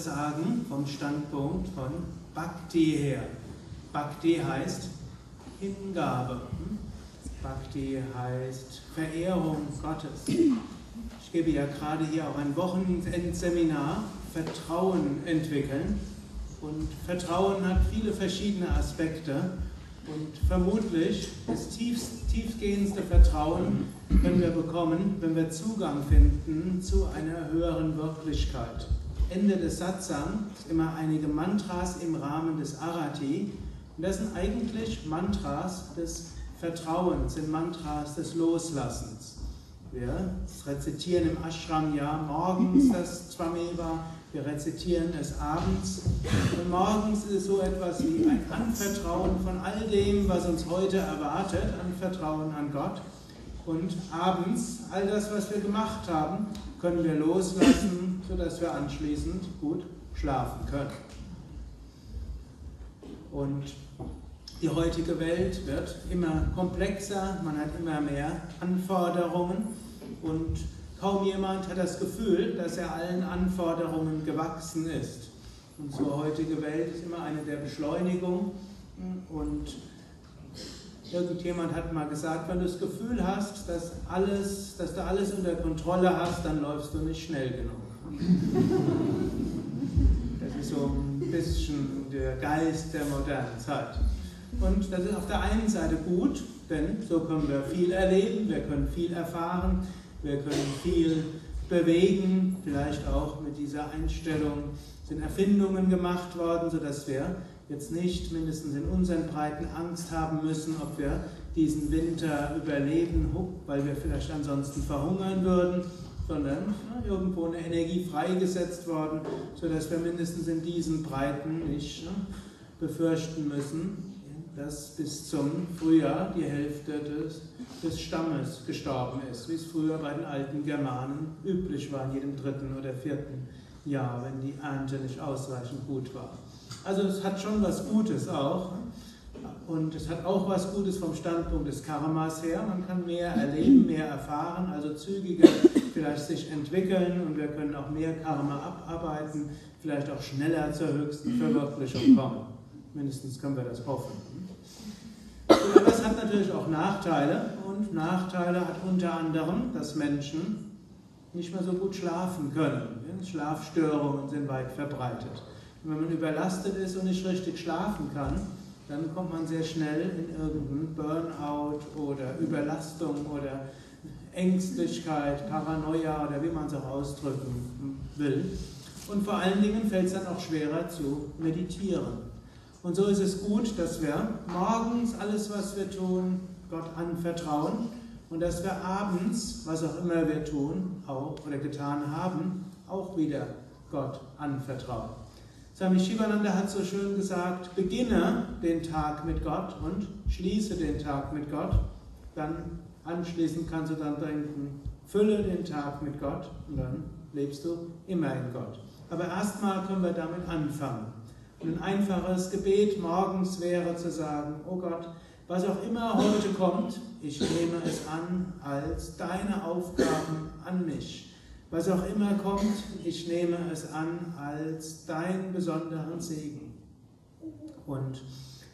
sagen vom Standpunkt von Bhakti her. Bhakti heißt Hingabe. Bhakti heißt Verehrung Gottes. Ich gebe ja gerade hier auch ein Wochenendseminar Vertrauen entwickeln. Und Vertrauen hat viele verschiedene Aspekte. Und vermutlich das tiefst, tiefgehendste Vertrauen können wir bekommen, wenn wir Zugang finden zu einer höheren Wirklichkeit. Ende des Satsang immer einige Mantras im Rahmen des Arati. Und das sind eigentlich Mantras des Vertrauens, sind Mantras des Loslassens. Wir rezitieren im Ashram ja morgens das Swameva, wir rezitieren es abends. Und morgens ist es so etwas wie ein Anvertrauen von all dem, was uns heute erwartet, Anvertrauen an Gott. Und abends, all das, was wir gemacht haben, können wir loslassen, sodass wir anschließend gut schlafen können. Und die heutige Welt wird immer komplexer, man hat immer mehr Anforderungen und kaum jemand hat das Gefühl, dass er allen Anforderungen gewachsen ist. Unsere heutige Welt ist immer eine der Beschleunigung und Irgendjemand hat mal gesagt, wenn du das Gefühl hast, dass, alles, dass du alles unter Kontrolle hast, dann läufst du nicht schnell genug. Das ist so ein bisschen der Geist der modernen Zeit. Und das ist auf der einen Seite gut, denn so können wir viel erleben, wir können viel erfahren, wir können viel bewegen, vielleicht auch mit dieser Einstellung sind Erfindungen gemacht worden, sodass wir jetzt nicht mindestens in unseren Breiten Angst haben müssen, ob wir diesen Winter überleben, weil wir vielleicht ansonsten verhungern würden, sondern irgendwo eine Energie freigesetzt worden, sodass wir mindestens in diesen Breiten nicht ja, befürchten müssen, dass bis zum Frühjahr die Hälfte des, des Stammes gestorben ist, wie es früher bei den alten Germanen üblich war, in jedem dritten oder vierten Jahr, wenn die Ernte nicht ausreichend gut war. Also es hat schon was Gutes auch. Und es hat auch was Gutes vom Standpunkt des Karmas her. Man kann mehr erleben, mehr erfahren, also zügiger vielleicht sich entwickeln und wir können auch mehr Karma abarbeiten, vielleicht auch schneller zur höchsten Verwirklichung kommen. Mindestens können wir das hoffen. Aber es hat natürlich auch Nachteile und Nachteile hat unter anderem, dass Menschen nicht mehr so gut schlafen können. Schlafstörungen sind weit verbreitet. Und wenn man überlastet ist und nicht richtig schlafen kann, dann kommt man sehr schnell in irgendeinen Burnout oder Überlastung oder Ängstlichkeit, Paranoia oder wie man es auch ausdrücken will. Und vor allen Dingen fällt es dann auch schwerer zu meditieren. Und so ist es gut, dass wir morgens alles, was wir tun, Gott anvertrauen und dass wir abends, was auch immer wir tun, auch oder getan haben, auch wieder Gott anvertrauen. Swami Shivananda hat so schön gesagt, beginne den Tag mit Gott und schließe den Tag mit Gott. Dann anschließend kannst du dann denken, fülle den Tag mit Gott und dann lebst du immer in Gott. Aber erstmal können wir damit anfangen. Ein einfaches Gebet morgens wäre zu sagen, oh Gott, was auch immer heute kommt, ich nehme es an als deine Aufgaben an mich. Was auch immer kommt, ich nehme es an als deinen besonderen Segen. Und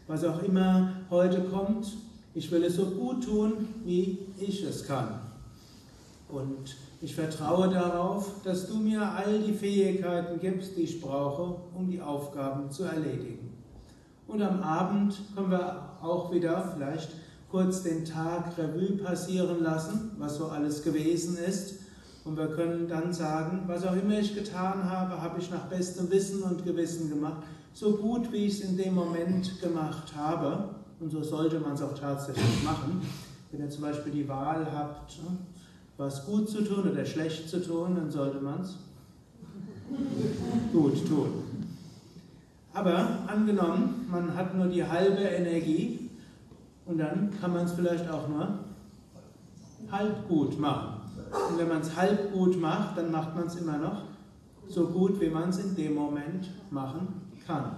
was auch immer heute kommt, ich will es so gut tun, wie ich es kann. Und ich vertraue darauf, dass du mir all die Fähigkeiten gibst, die ich brauche, um die Aufgaben zu erledigen. Und am Abend können wir auch wieder vielleicht kurz den Tag Revue passieren lassen, was so alles gewesen ist und wir können dann sagen, was auch immer ich getan habe, habe ich nach bestem Wissen und Gewissen gemacht, so gut wie ich es in dem Moment gemacht habe. Und so sollte man es auch tatsächlich machen. Wenn ihr zum Beispiel die Wahl habt, ne, was gut zu tun oder schlecht zu tun, dann sollte man es gut tun. Aber angenommen, man hat nur die halbe Energie und dann kann man es vielleicht auch nur halb gut machen. Und wenn man es halb gut macht, dann macht man es immer noch so gut, wie man es in dem Moment machen kann.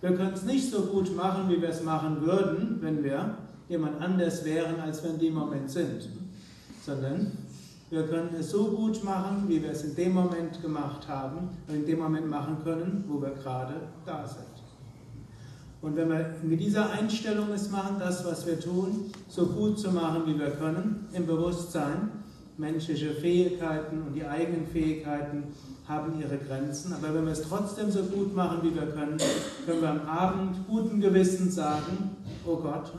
Wir können es nicht so gut machen, wie wir es machen würden, wenn wir jemand anders wären, als wir in dem Moment sind, sondern wir können es so gut machen, wie wir es in dem Moment gemacht haben und in dem Moment machen können, wo wir gerade da sind. Und wenn wir mit dieser Einstellung es machen, das, was wir tun, so gut zu machen, wie wir können, im Bewusstsein, menschliche Fähigkeiten und die eigenen Fähigkeiten haben ihre Grenzen. Aber wenn wir es trotzdem so gut machen, wie wir können, können wir am Abend guten Gewissens sagen, oh Gott,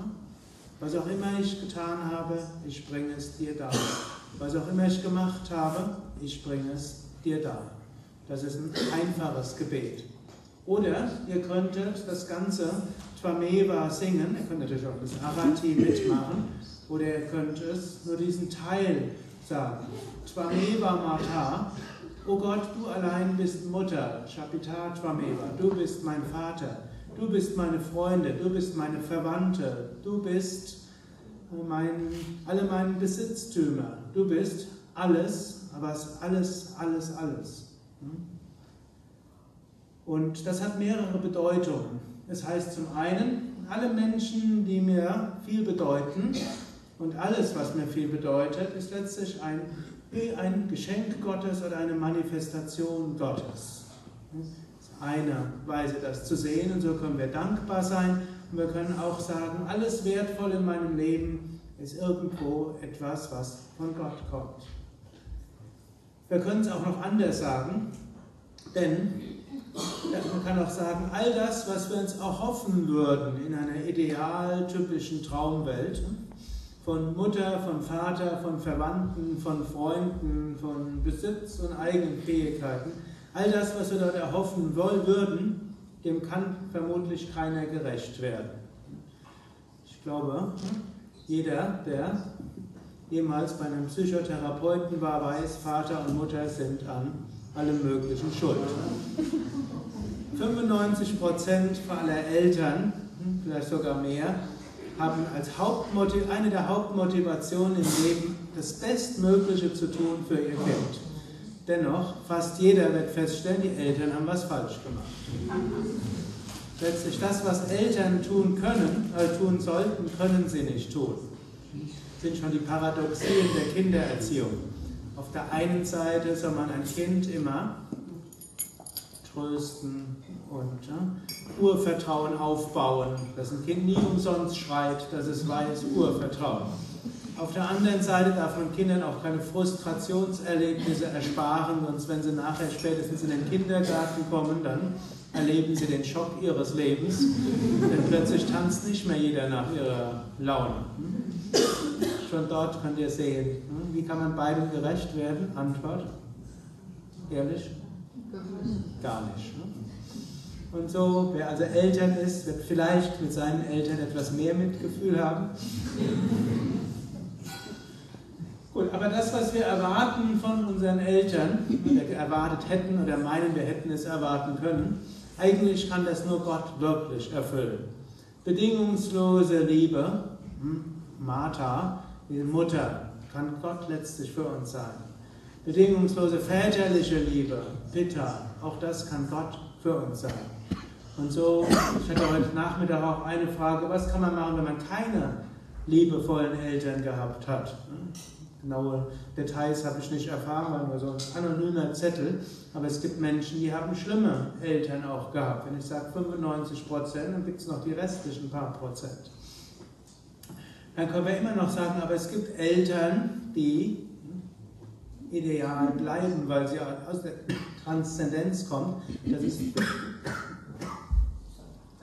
was auch immer ich getan habe, ich bringe es dir dar. Was auch immer ich gemacht habe, ich bringe es dir dar. Das ist ein einfaches Gebet. Oder ihr könntet das ganze Twameva singen, ihr könnt natürlich auch das Arati mitmachen, oder ihr könnt es nur diesen Teil sagen. Twameva Mata, oh Gott, du allein bist Mutter, Chapita Twameva, du bist mein Vater, du bist meine Freunde, du bist meine Verwandte, du bist mein, alle meine Besitztümer, du bist alles, aber alles, alles, alles. Hm? Und das hat mehrere Bedeutungen. Es heißt zum einen, alle Menschen, die mir viel bedeuten und alles, was mir viel bedeutet, ist letztlich ein, ein Geschenk Gottes oder eine Manifestation Gottes. Eine Weise, das zu sehen und so können wir dankbar sein und wir können auch sagen, alles wertvoll in meinem Leben ist irgendwo etwas, was von Gott kommt. Wir können es auch noch anders sagen, denn man kann auch sagen, all das, was wir uns erhoffen würden in einer idealtypischen Traumwelt, von Mutter, von Vater, von Verwandten, von Freunden, von Besitz und eigenen Fähigkeiten, all das, was wir dort erhoffen wollen würden, dem kann vermutlich keiner gerecht werden. Ich glaube, jeder, der jemals bei einem Psychotherapeuten war, weiß, Vater und Mutter sind an allem Möglichen schuld. 95 Prozent aller Eltern, vielleicht sogar mehr, haben als Hauptmotiv eine der Hauptmotivationen im Leben, das Bestmögliche zu tun für ihr Kind. Dennoch, fast jeder wird feststellen, die Eltern haben was falsch gemacht. Letztlich das, was Eltern tun können, äh, tun sollten, können sie nicht tun. Das sind schon die Paradoxien der Kindererziehung. Auf der einen Seite soll man ein Kind immer trösten und ja, Urvertrauen aufbauen, dass ein Kind nie umsonst schreit, dass es weiß, Urvertrauen. Auf der anderen Seite darf man Kindern auch keine Frustrationserlebnisse ersparen, sonst wenn sie nachher spätestens in den Kindergarten kommen, dann erleben sie den Schock ihres Lebens, denn plötzlich tanzt nicht mehr jeder nach ihrer Laune. Schon dort könnt ihr sehen, wie kann man beidem gerecht werden? Antwort, ehrlich? Gar nicht. Ne? Und so, wer also Eltern ist, wird vielleicht mit seinen Eltern etwas mehr Mitgefühl haben. Gut, aber das, was wir erwarten von unseren Eltern, oder erwartet hätten oder meinen, wir hätten es erwarten können, eigentlich kann das nur Gott wirklich erfüllen. Bedingungslose Liebe, hm, Martha, die Mutter, kann Gott letztlich für uns sein. Bedingungslose väterliche Liebe, Pitta, auch das kann Gott für uns sein. Und so, ich hatte heute Nachmittag auch eine Frage, was kann man machen, wenn man keine liebevollen Eltern gehabt hat? Genaue Details habe ich nicht erfahren, weil nur so ein anonymer Zettel. Aber es gibt Menschen, die haben schlimme Eltern auch gehabt. Wenn ich sage 95 Prozent, dann gibt es noch die restlichen paar Prozent. Dann können wir immer noch sagen, aber es gibt Eltern, die ideal bleiben, weil sie aus der Transzendenz kommen. Das ist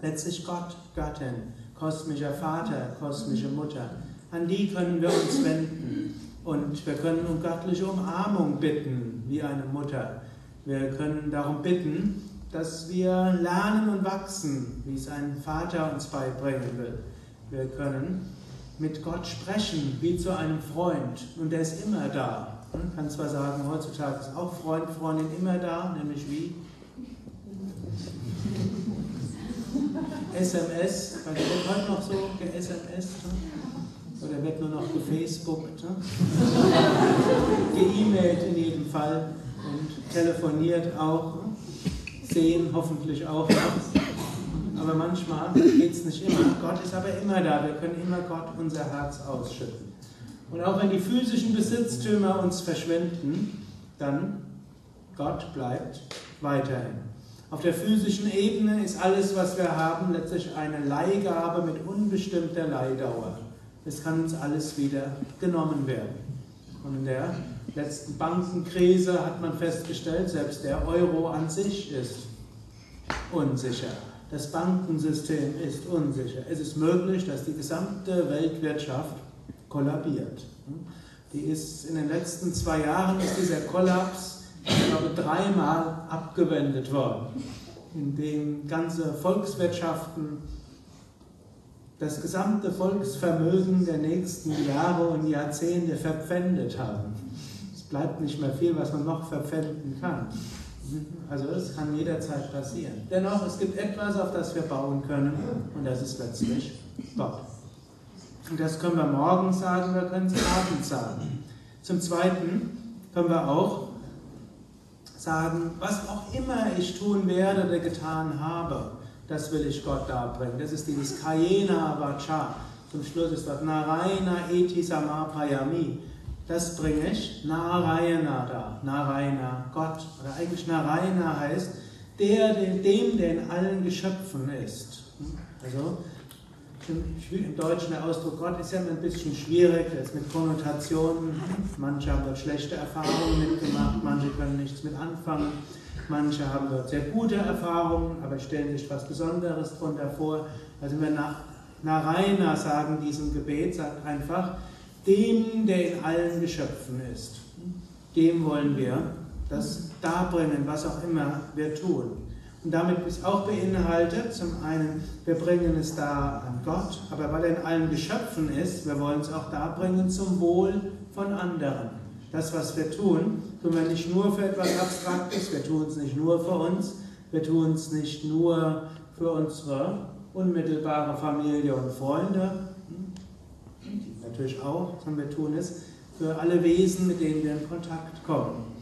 letztlich Gott, Göttin, kosmischer Vater, kosmische Mutter. An die können wir uns wenden. Und wir können um göttliche Umarmung bitten, wie eine Mutter. Wir können darum bitten, dass wir lernen und wachsen, wie es ein Vater uns beibringen will. Wir können mit Gott sprechen, wie zu einem Freund. Und der ist immer da. Man kann zwar sagen, heutzutage ist auch Freund, Freundin immer da, nämlich wie? SMS, weil wird heute noch so ge-SMS. Oder wird nur noch gefacebookt, ne? ge-E-Mailt in jedem Fall. und telefoniert auch, sehen hoffentlich auch noch. Aber manchmal geht es nicht immer. Gott ist aber immer da. Wir können immer Gott unser Herz ausschütten. Und auch wenn die physischen Besitztümer uns verschwinden, dann Gott bleibt weiterhin. Auf der physischen Ebene ist alles, was wir haben, letztlich eine Leihgabe mit unbestimmter Leihdauer. Es kann uns alles wieder genommen werden. Und in der letzten Bankenkrise hat man festgestellt, selbst der Euro an sich ist unsicher. Das Bankensystem ist unsicher. Es ist möglich, dass die gesamte Weltwirtschaft kollabiert. Die ist in den letzten zwei Jahren ist dieser Kollaps, ich glaube, dreimal abgewendet worden, indem ganze Volkswirtschaften das gesamte Volksvermögen der nächsten Jahre und Jahrzehnte verpfändet haben. Es bleibt nicht mehr viel, was man noch verpfänden kann. Also das kann jederzeit passieren. Dennoch, es gibt etwas, auf das wir bauen können und das ist letztlich Gott. Und das können wir morgen sagen, wir können es abends sagen. Zum Zweiten können wir auch sagen, was auch immer ich tun werde oder getan habe, das will ich Gott darbringen. Das ist dieses Kayena Vacha. Zum Schluss ist dort Narayana Eti Samapayami. Das bringe ich Narayana da. Narayana, Gott. Oder eigentlich Narayana heißt, der, dem, der in allen Geschöpfen ist. Also, im Deutschen der Ausdruck Gott ist ja ein bisschen schwierig, er ist mit Konnotationen. Manche haben dort schlechte Erfahrungen mitgemacht, manche können nichts mit anfangen. Manche haben dort sehr gute Erfahrungen, aber stellen sich was Besonderes darunter vor. Also wenn wir nach Narayana sagen, diesem Gebet, sagt einfach, dem, der in allen Geschöpfen ist, dem wollen wir das darbringen, was auch immer wir tun. Und damit ist auch beinhaltet, zum einen, wir bringen es da an Gott, aber weil er in allen Geschöpfen ist, wir wollen es auch darbringen zum Wohl von anderen das, was wir tun, tun wir nicht nur für etwas Abstraktes, wir tun es nicht nur für uns, wir tun es nicht nur für unsere unmittelbare Familie und Freunde, die natürlich auch, sondern wir tun es für alle Wesen, mit denen wir in Kontakt kommen.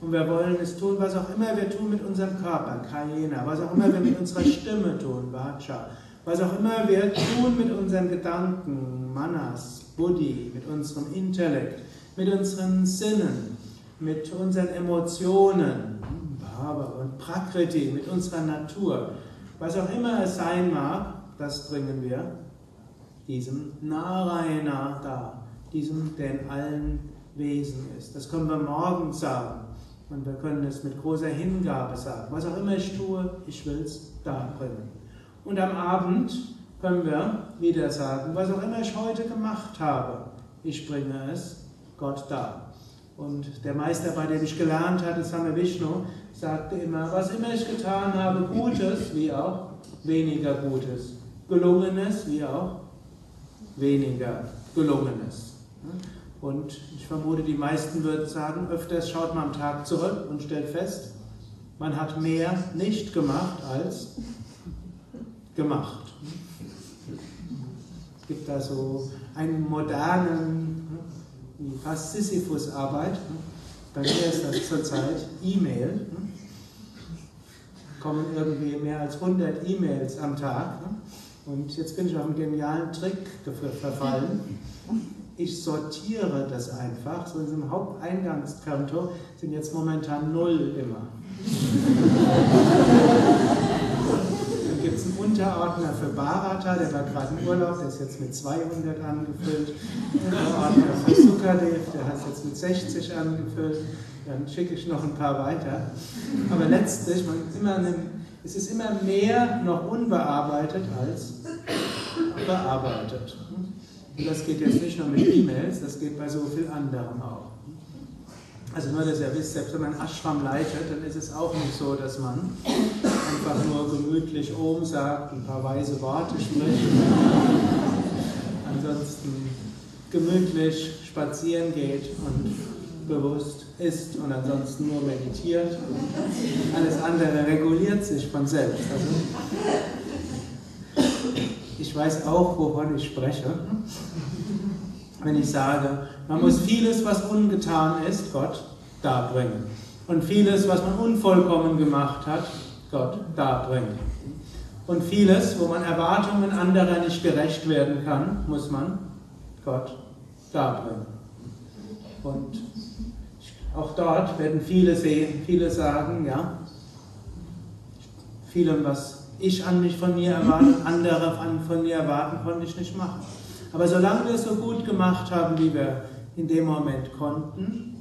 Und wir wollen es tun, was auch immer wir tun mit unserem Körper, Kayena, was auch immer wir mit unserer Stimme tun, Vacha, was auch immer wir tun mit unseren Gedanken, Manas, Buddhi, mit unserem Intellekt, mit unseren Sinnen, mit unseren Emotionen, Bhava und Prakriti, mit unserer Natur. Was auch immer es sein mag, das bringen wir diesem Narayana da, diesem, der in allen Wesen ist. Das können wir morgen sagen und wir können es mit großer Hingabe sagen. Was auch immer ich tue, ich will es da bringen. Und am Abend können wir wieder sagen, was auch immer ich heute gemacht habe, ich bringe es Gott da. Und der Meister, bei dem ich gelernt hatte, Same Vishnu, sagte immer, was immer ich getan habe, Gutes wie auch weniger Gutes, Gelungenes wie auch weniger Gelungenes. Und ich vermute, die meisten würden sagen, öfters schaut man am Tag zurück und stellt fest, man hat mehr nicht gemacht als gemacht. Es gibt da so einen modernen fast Sisyphus-Arbeit. Bei mir ist das zurzeit E-Mail. Kommen irgendwie mehr als 100 E-Mails am Tag. Und jetzt bin ich auf einen genialen Trick verfallen. Ich sortiere das einfach. So in diesem Haupteingangskonto sind jetzt momentan null immer. Unterordner für Bharata, der war gerade im Urlaub, der ist jetzt mit 200 angefüllt. Unterordner für Sukadev, der hat jetzt mit 60 angefüllt. Dann schicke ich noch ein paar weiter. Aber letztlich, man immer eine, es ist immer mehr noch unbearbeitet als bearbeitet. Und das geht jetzt nicht nur mit E-Mails, das geht bei so viel anderem auch. Also nur, dass ihr wisst, selbst wenn man Ashram leitet, dann ist es auch nicht so, dass man einfach nur gemütlich Om sagt, ein paar weise Worte spricht. Ansonsten gemütlich spazieren geht und bewusst isst und ansonsten nur meditiert. Alles andere reguliert sich von selbst. Also ich weiß auch, wovon ich spreche, wenn ich sage, man muss vieles, was ungetan ist, Gott darbringen. Und vieles, was man unvollkommen gemacht hat, Gott darbringen. Und vieles, wo man Erwartungen anderer nicht gerecht werden kann, muss man Gott darbringen. Und auch dort werden viele sehen, viele sagen, ja, vielem, was ich an mich von mir erwarte, andere von mir erwarten, konnte ich nicht machen. Aber solange wir es so gut gemacht haben, wie wir in dem Moment konnten,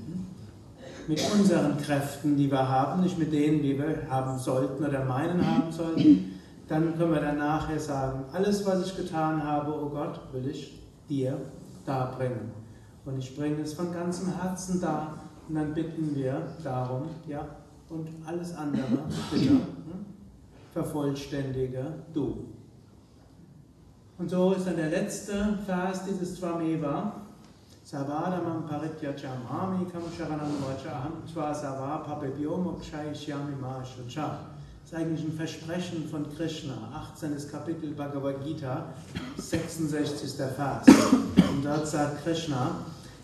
mit unseren Kräften, die wir haben, nicht mit denen, die wir haben sollten oder meinen haben sollten, dann können wir dann nachher sagen, alles, was ich getan habe, oh Gott, will ich dir darbringen. Und ich bringe es von ganzem Herzen da und dann bitten wir darum, ja, und alles andere, bitte, hm, vervollständige du. Und so ist dann der letzte Vers dieses Tvameva, Savadamam Parityachamami Kamsharanam Vachaham Tva Sava Papebhyomokshayishyami Mahashucha. Das ist eigentlich ein Versprechen von Krishna, 18. Kapitel Bhagavad Gita, 66. Vers. Und dort sagt Krishna,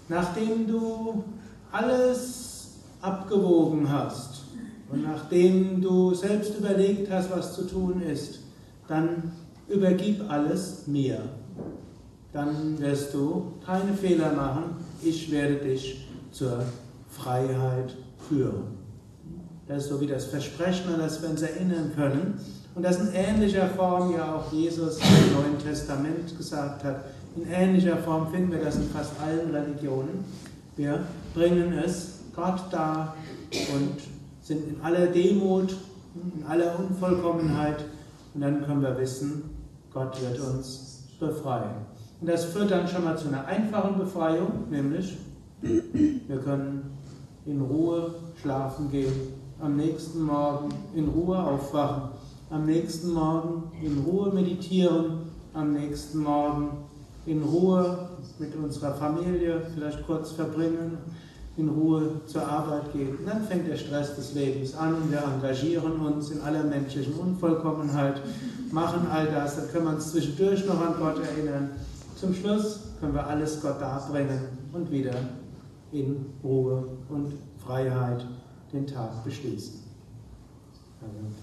nachdem du alles abgewogen hast und nachdem du selbst überlegt hast, was zu tun ist, dann übergib alles mir dann wirst du keine Fehler machen. Ich werde dich zur Freiheit führen. Das ist so wie das Versprechen, an das wir uns erinnern können. Und das in ähnlicher Form ja auch Jesus im Neuen Testament gesagt hat. In ähnlicher Form finden wir das in fast allen Religionen. Wir bringen es Gott dar und sind in aller Demut, in aller Unvollkommenheit. Und dann können wir wissen, Gott wird uns befreien. Und das führt dann schon mal zu einer einfachen Befreiung, nämlich wir können in Ruhe schlafen gehen, am nächsten Morgen in Ruhe aufwachen, am nächsten Morgen in Ruhe meditieren, am nächsten Morgen in Ruhe mit unserer Familie vielleicht kurz verbringen, in Ruhe zur Arbeit gehen. Und dann fängt der Stress des Lebens an und wir engagieren uns in aller menschlichen Unvollkommenheit, machen all das, dann können wir uns zwischendurch noch an Gott erinnern zum Schluss können wir alles Gott darbringen und wieder in Ruhe und Freiheit den Tag beschließen. Amen.